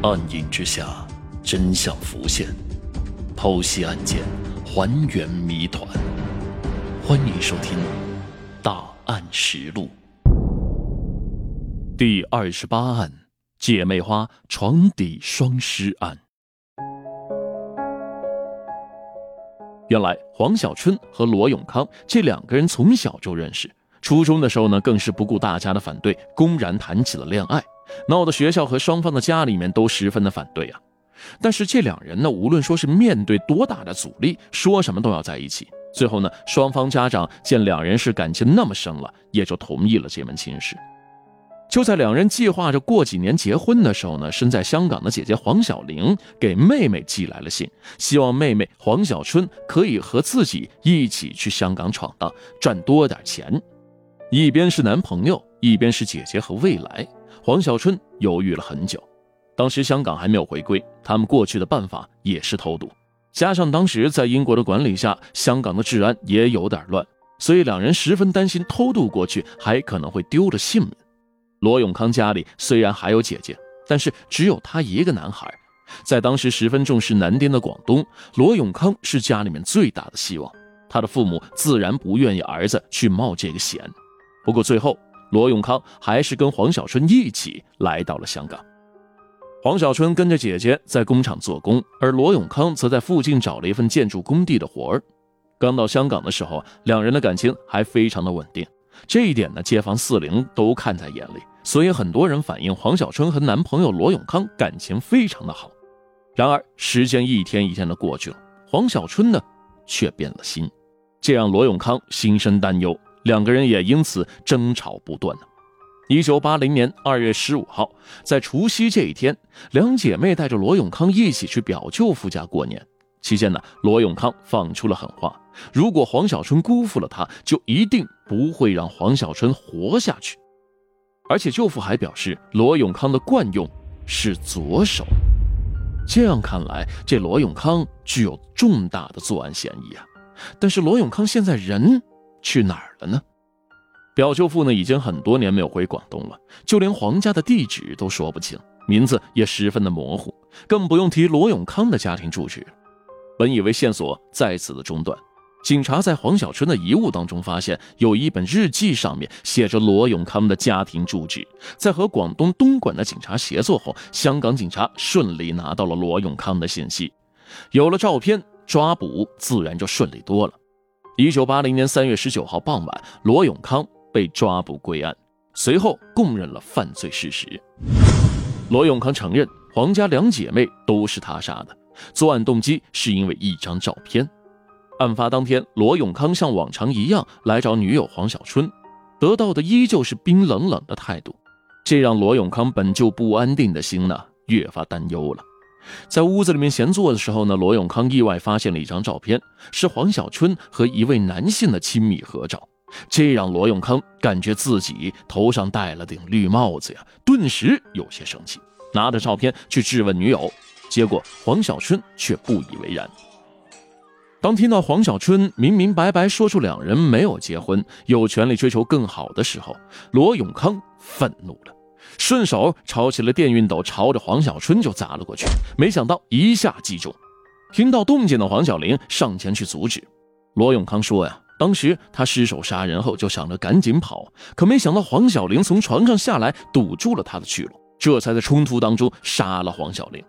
暗影之下，真相浮现，剖析案件，还原谜团。欢迎收听《大案实录》第二十八案：姐妹花床底双尸案。原来黄小春和罗永康这两个人从小就认识，初中的时候呢，更是不顾大家的反对，公然谈起了恋爱。闹得学校和双方的家里面都十分的反对啊，但是这两人呢，无论说是面对多大的阻力，说什么都要在一起。最后呢，双方家长见两人是感情那么深了，也就同意了这门亲事。就在两人计划着过几年结婚的时候呢，身在香港的姐姐黄小玲给妹妹寄来了信，希望妹妹黄小春可以和自己一起去香港闯荡，赚多点钱。一边是男朋友，一边是姐姐和未来。黄小春犹豫了很久，当时香港还没有回归，他们过去的办法也是偷渡，加上当时在英国的管理下，香港的治安也有点乱，所以两人十分担心偷渡过去还可能会丢了性命。罗永康家里虽然还有姐姐，但是只有他一个男孩，在当时十分重视男丁的广东，罗永康是家里面最大的希望，他的父母自然不愿意儿子去冒这个险。不过最后。罗永康还是跟黄小春一起来到了香港。黄小春跟着姐姐在工厂做工，而罗永康则在附近找了一份建筑工地的活儿。刚到香港的时候，两人的感情还非常的稳定，这一点呢，街坊四邻都看在眼里，所以很多人反映黄小春和男朋友罗永康感情非常的好。然而，时间一天一天的过去了，黄小春呢，却变了心，这让罗永康心生担忧。两个人也因此争吵不断呢。一九八零年二月十五号，在除夕这一天，两姐妹带着罗永康一起去表舅父家过年。期间呢，罗永康放出了狠话：如果黄小春辜负了他，就一定不会让黄小春活下去。而且舅父还表示，罗永康的惯用是左手。这样看来，这罗永康具有重大的作案嫌疑啊。但是罗永康现在人……去哪儿了呢？表舅父呢，已经很多年没有回广东了，就连黄家的地址都说不清，名字也十分的模糊，更不用提罗永康的家庭住址。本以为线索在此的中断，警察在黄小春的遗物当中发现有一本日记，上面写着罗永康的家庭住址。在和广东东莞的警察协作后，香港警察顺利拿到了罗永康的信息，有了照片，抓捕自然就顺利多了。一九八零年三月十九号傍晚，罗永康被抓捕归案，随后供认了犯罪事实。罗永康承认，黄家两姐妹都是他杀的，作案动机是因为一张照片。案发当天，罗永康像往常一样来找女友黄小春，得到的依旧是冰冷冷的态度，这让罗永康本就不安定的心呢越发担忧了。在屋子里面闲坐的时候呢，罗永康意外发现了一张照片，是黄小春和一位男性的亲密合照。这让罗永康感觉自己头上戴了顶绿帽子呀，顿时有些生气，拿着照片去质问女友。结果黄小春却不以为然。当听到黄小春明明白白说出两人没有结婚，有权利追求更好的时候，罗永康愤怒了。顺手抄起了电熨斗，朝着黄小春就砸了过去，没想到一下击中。听到动静的黄小玲上前去阻止。罗永康说：“呀，当时他失手杀人后就想着赶紧跑，可没想到黄小玲从床上下来堵住了他的去路，这才在冲突当中杀了黄小玲。”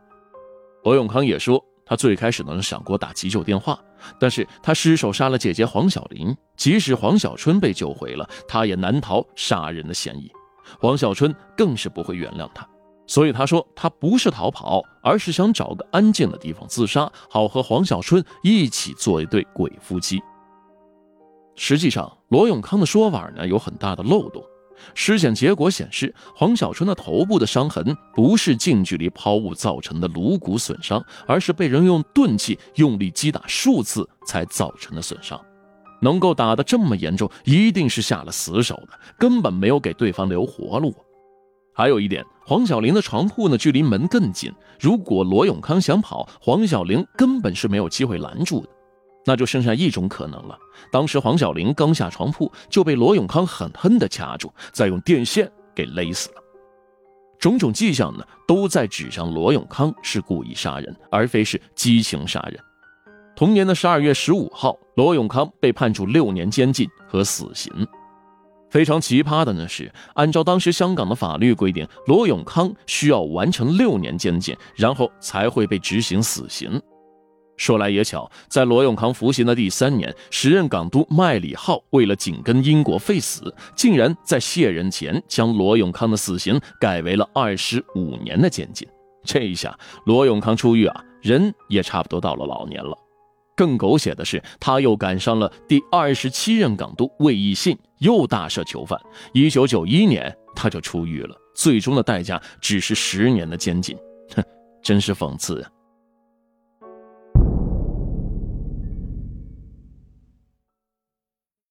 罗永康也说，他最开始呢想过打急救电话，但是他失手杀了姐姐黄小玲，即使黄小春被救回了，他也难逃杀人的嫌疑。黄小春更是不会原谅他，所以他说他不是逃跑，而是想找个安静的地方自杀，好和黄小春一起做一对鬼夫妻。实际上，罗永康的说法呢有很大的漏洞。尸检结果显示，黄小春的头部的伤痕不是近距离抛物造成的颅骨损伤，而是被人用钝器用力击打数次才造成的损伤。能够打得这么严重，一定是下了死手的，根本没有给对方留活路。还有一点，黄小玲的床铺呢，距离门更近。如果罗永康想跑，黄小玲根本是没有机会拦住的。那就剩下一种可能了：当时黄小玲刚下床铺，就被罗永康狠狠地掐住，再用电线给勒死了。种种迹象呢，都在指向罗永康是故意杀人，而非是激情杀人。同年的十二月十五号，罗永康被判处六年监禁和死刑。非常奇葩的呢是，按照当时香港的法律规定，罗永康需要完成六年监禁，然后才会被执行死刑。说来也巧，在罗永康服刑的第三年，时任港督麦理浩为了紧跟英国废死，竟然在卸任前将罗永康的死刑改为了二十五年的监禁。这一下，罗永康出狱啊，人也差不多到了老年了。更狗血的是，他又赶上了第二十七任港督魏义信又大赦囚犯，一九九一年他就出狱了，最终的代价只是十年的监禁。哼，真是讽刺啊！